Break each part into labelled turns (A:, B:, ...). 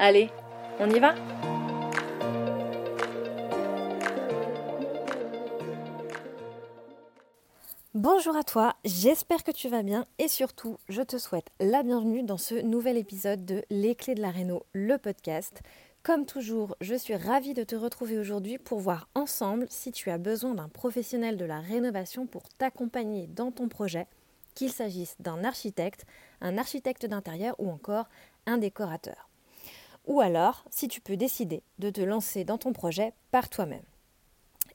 A: Allez, on y va Bonjour à toi, j'espère que tu vas bien et surtout je te souhaite la bienvenue dans ce nouvel épisode de Les clés de la Réno, le podcast. Comme toujours, je suis ravie de te retrouver aujourd'hui pour voir ensemble si tu as besoin d'un professionnel de la rénovation pour t'accompagner dans ton projet, qu'il s'agisse d'un architecte, un architecte d'intérieur ou encore un décorateur ou alors si tu peux décider de te lancer dans ton projet par toi-même.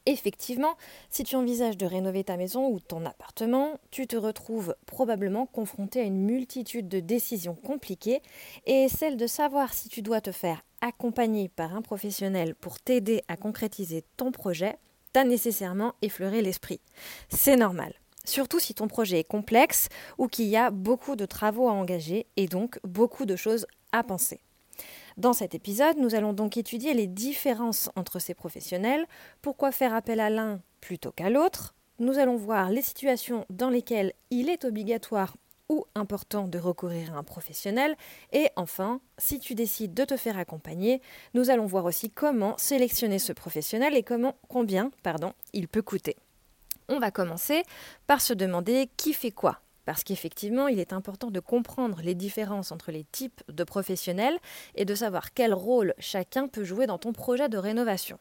A: Effectivement, si tu envisages de rénover ta maison ou ton appartement, tu te retrouves probablement confronté à une multitude de décisions compliquées et celle de savoir si tu dois te faire accompagner par un professionnel pour t'aider à concrétiser ton projet t'a nécessairement effleuré l'esprit. C'est normal. Surtout si ton projet est complexe ou qu'il y a beaucoup de travaux à engager et donc beaucoup de choses à penser. Dans cet épisode, nous allons donc étudier les différences entre ces professionnels, pourquoi faire appel à l'un plutôt qu'à l'autre? Nous allons voir les situations dans lesquelles il est obligatoire ou important de recourir à un professionnel. Et enfin, si tu décides de te faire accompagner, nous allons voir aussi comment sélectionner ce professionnel et combien il peut coûter. On va commencer par se demander qui fait quoi parce qu'effectivement, il est important de comprendre les différences entre les types de professionnels et de savoir quel rôle chacun peut jouer dans ton projet de rénovation.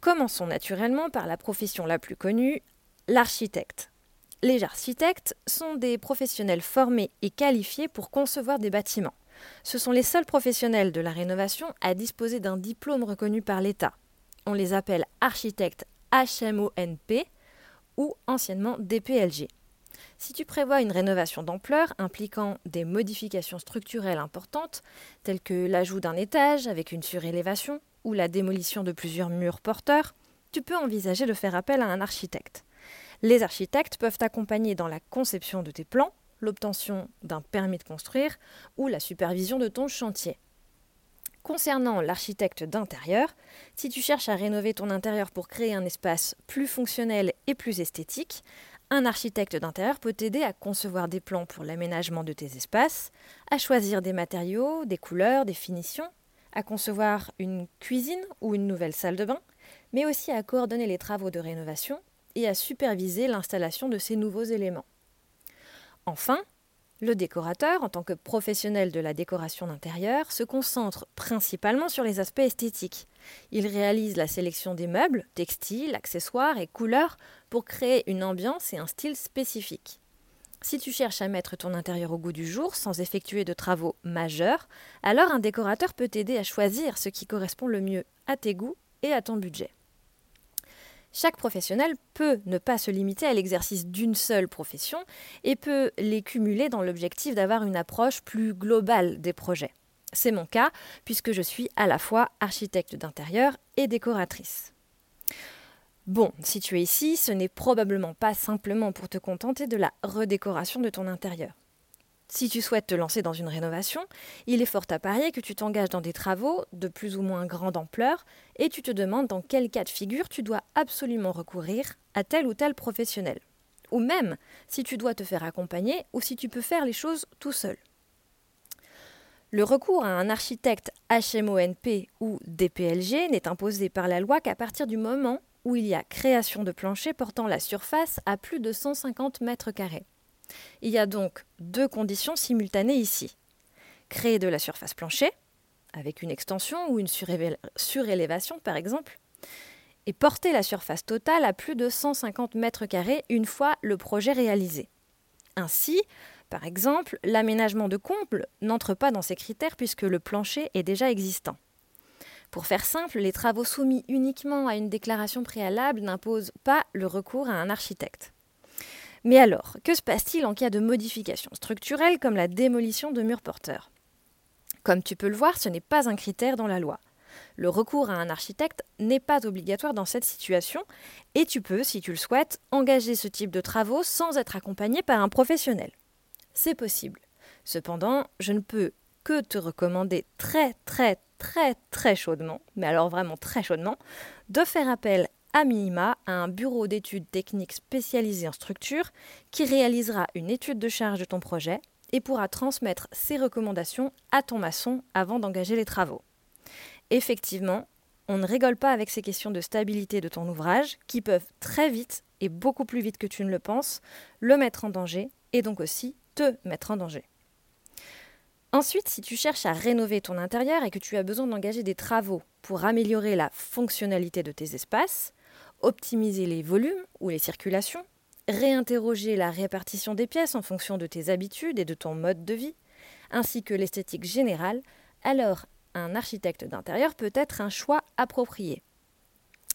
A: Commençons naturellement par la profession la plus connue, l'architecte. Les architectes sont des professionnels formés et qualifiés pour concevoir des bâtiments. Ce sont les seuls professionnels de la rénovation à disposer d'un diplôme reconnu par l'État. On les appelle architectes HMONP ou anciennement DPLG. Si tu prévois une rénovation d'ampleur impliquant des modifications structurelles importantes, telles que l'ajout d'un étage avec une surélévation ou la démolition de plusieurs murs porteurs, tu peux envisager de faire appel à un architecte. Les architectes peuvent t'accompagner dans la conception de tes plans, l'obtention d'un permis de construire ou la supervision de ton chantier. Concernant l'architecte d'intérieur, si tu cherches à rénover ton intérieur pour créer un espace plus fonctionnel et plus esthétique, un architecte d'intérieur peut t'aider à concevoir des plans pour l'aménagement de tes espaces, à choisir des matériaux, des couleurs, des finitions, à concevoir une cuisine ou une nouvelle salle de bain, mais aussi à coordonner les travaux de rénovation et à superviser l'installation de ces nouveaux éléments. Enfin, le décorateur, en tant que professionnel de la décoration d'intérieur, se concentre principalement sur les aspects esthétiques. Il réalise la sélection des meubles, textiles, accessoires et couleurs pour créer une ambiance et un style spécifiques. Si tu cherches à mettre ton intérieur au goût du jour sans effectuer de travaux majeurs, alors un décorateur peut t'aider à choisir ce qui correspond le mieux à tes goûts et à ton budget. Chaque professionnel peut ne pas se limiter à l'exercice d'une seule profession et peut les cumuler dans l'objectif d'avoir une approche plus globale des projets. C'est mon cas puisque je suis à la fois architecte d'intérieur et décoratrice. Bon, si tu es ici, ce n'est probablement pas simplement pour te contenter de la redécoration de ton intérieur. Si tu souhaites te lancer dans une rénovation, il est fort à parier que tu t'engages dans des travaux de plus ou moins grande ampleur et tu te demandes dans quel cas de figure tu dois absolument recourir à tel ou tel professionnel. Ou même si tu dois te faire accompagner ou si tu peux faire les choses tout seul. Le recours à un architecte HMONP ou DPLG n'est imposé par la loi qu'à partir du moment où il y a création de plancher portant la surface à plus de 150 mètres carrés. Il y a donc deux conditions simultanées ici. Créer de la surface plancher, avec une extension ou une surélévation par exemple, et porter la surface totale à plus de 150 mètres carrés une fois le projet réalisé. Ainsi, par exemple, l'aménagement de comble n'entre pas dans ces critères puisque le plancher est déjà existant. Pour faire simple, les travaux soumis uniquement à une déclaration préalable n'imposent pas le recours à un architecte. Mais alors, que se passe-t-il en cas de modification structurelle comme la démolition de murs porteurs? Comme tu peux le voir, ce n'est pas un critère dans la loi. Le recours à un architecte n'est pas obligatoire dans cette situation et tu peux, si tu le souhaites, engager ce type de travaux sans être accompagné par un professionnel. C'est possible. Cependant, je ne peux que te recommander très très très très chaudement, mais alors vraiment très chaudement, de faire appel à minima à un bureau d'études techniques spécialisé en structure qui réalisera une étude de charge de ton projet et pourra transmettre ses recommandations à ton maçon avant d'engager les travaux. Effectivement, on ne rigole pas avec ces questions de stabilité de ton ouvrage qui peuvent très vite et beaucoup plus vite que tu ne le penses le mettre en danger et donc aussi te mettre en danger. Ensuite, si tu cherches à rénover ton intérieur et que tu as besoin d'engager des travaux pour améliorer la fonctionnalité de tes espaces, optimiser les volumes ou les circulations, réinterroger la répartition des pièces en fonction de tes habitudes et de ton mode de vie, ainsi que l'esthétique générale, alors un architecte d'intérieur peut être un choix approprié.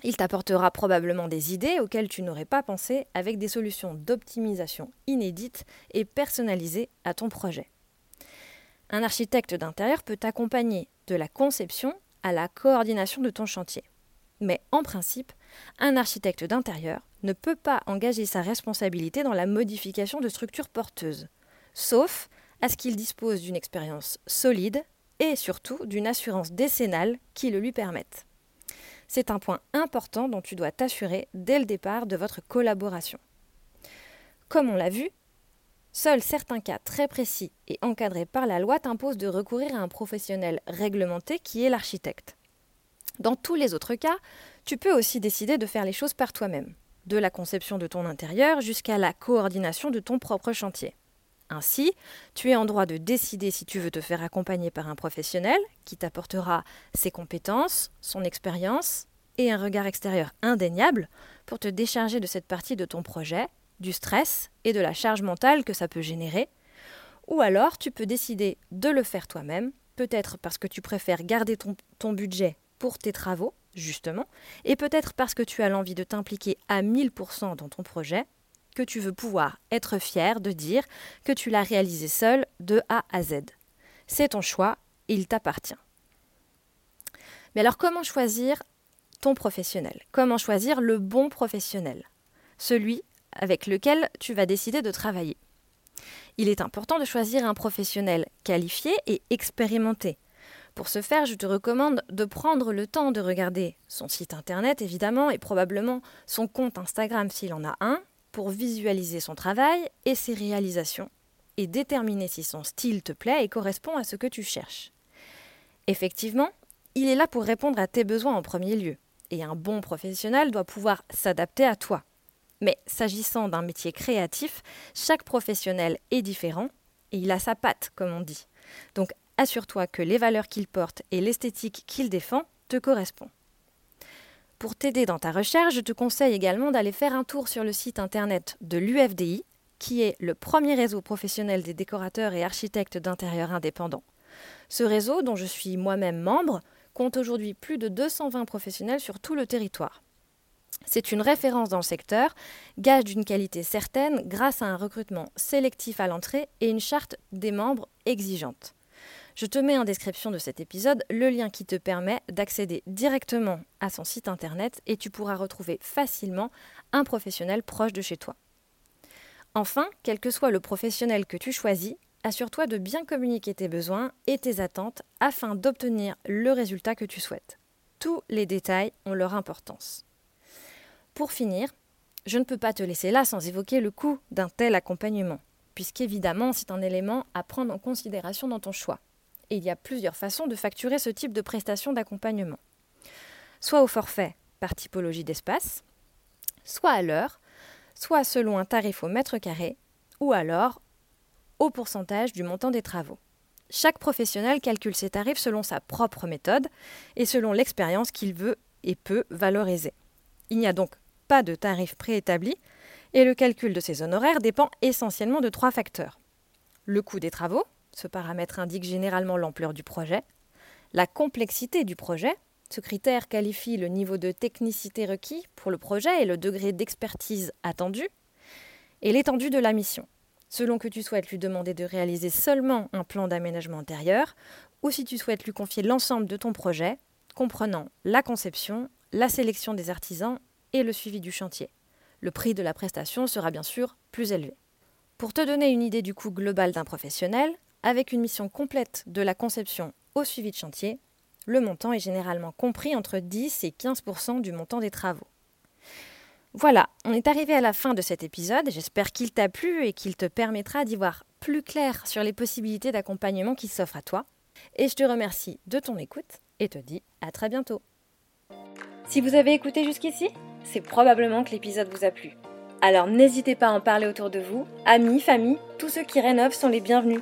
A: Il t'apportera probablement des idées auxquelles tu n'aurais pas pensé avec des solutions d'optimisation inédites et personnalisées à ton projet. Un architecte d'intérieur peut t'accompagner de la conception à la coordination de ton chantier. Mais en principe, un architecte d'intérieur ne peut pas engager sa responsabilité dans la modification de structures porteuses, sauf à ce qu'il dispose d'une expérience solide et surtout d'une assurance décennale qui le lui permette. C'est un point important dont tu dois t'assurer dès le départ de votre collaboration. Comme on l'a vu, seuls certains cas très précis et encadrés par la loi t'imposent de recourir à un professionnel réglementé qui est l'architecte. Dans tous les autres cas, tu peux aussi décider de faire les choses par toi-même, de la conception de ton intérieur jusqu'à la coordination de ton propre chantier. Ainsi, tu es en droit de décider si tu veux te faire accompagner par un professionnel qui t'apportera ses compétences, son expérience et un regard extérieur indéniable pour te décharger de cette partie de ton projet, du stress et de la charge mentale que ça peut générer. Ou alors, tu peux décider de le faire toi-même, peut-être parce que tu préfères garder ton, budget pour tes travaux, justement, et peut-être parce que tu as l'envie de t'impliquer à 1000% dans ton projet, que tu veux pouvoir être fier de dire que tu l'as réalisé seul de A à Z. C'est ton choix, il t'appartient. Mais alors comment choisir ton professionnel? Comment choisir le bon professionnel? Celui avec lequel tu vas décider de travailler. Il est important de choisir un professionnel qualifié et expérimenté, pour ce faire, je te recommande de prendre le temps de regarder son site internet, évidemment, et probablement son compte Instagram s'il en a un, pour visualiser son travail et ses réalisations, et déterminer si son style te plaît et correspond à ce que tu cherches. Effectivement, il est là pour répondre à tes besoins en premier lieu, et un bon professionnel doit pouvoir s'adapter à toi. Mais s'agissant d'un métier créatif, chaque professionnel est différent, et il a sa patte, comme on dit. Donc assure-toi que les valeurs qu'il porte et l'esthétique qu'il défend te correspondent. Pour t'aider dans ta recherche, je te conseille également d'aller faire un tour sur le site internet de l'UFDI, qui est le premier réseau professionnel des décorateurs et architectes d'intérieur indépendants. Ce réseau, dont je suis moi-même membre, compte aujourd'hui plus de 220 professionnels sur tout le territoire. C'est une référence dans le secteur, gage d'une qualité certaine grâce à un recrutement sélectif à l'entrée et une charte des membres exigeante. Je te mets en description de cet épisode le lien qui te permet d'accéder directement à son site internet et tu pourras retrouver facilement un professionnel proche de chez toi. Enfin, quel que soit le professionnel que tu choisis, assure-toi de bien communiquer tes besoins et tes attentes afin d'obtenir le résultat que tu souhaites. Tous les détails ont leur importance. Pour finir, je ne peux pas te laisser là sans évoquer le coût d'un tel accompagnement, puisqu'évidemment c'est un élément à prendre en considération dans ton choix il y a plusieurs façons de facturer ce type de prestation d'accompagnement. Soit au forfait par typologie d'espace, soit à l'heure, soit selon un tarif au mètre carré, ou alors au pourcentage du montant des travaux. Chaque professionnel calcule ses tarifs selon sa propre méthode et selon l'expérience qu'il veut et peut valoriser. Il n'y a donc pas de tarif préétabli et le calcul de ses honoraires dépend essentiellement de trois facteurs. Le coût des travaux, ce paramètre indique généralement l'ampleur du projet, la complexité du projet, ce critère qualifie le niveau de technicité requis pour le projet et le degré d'expertise attendu, et l'étendue de la mission, selon que tu souhaites lui demander de réaliser seulement un plan d'aménagement intérieur ou si tu souhaites lui confier l'ensemble de ton projet, comprenant la conception, la sélection des artisans et le suivi du chantier. Le prix de la prestation sera bien sûr plus élevé. Pour te donner une idée du coût global d'un professionnel, avec une mission complète de la conception au suivi de chantier, le montant est généralement compris entre 10 et 15% du montant des travaux. Voilà, on est arrivé à la fin de cet épisode. J'espère qu'il t'a plu et qu'il te permettra d'y voir plus clair sur les possibilités d'accompagnement qui s'offrent à toi. Et je te remercie de ton écoute et te dis à très bientôt. Si vous avez écouté jusqu'ici, c'est probablement que l'épisode vous a plu. Alors n'hésitez pas à en parler autour de vous, amis, famille, tous ceux qui rénovent sont les bienvenus.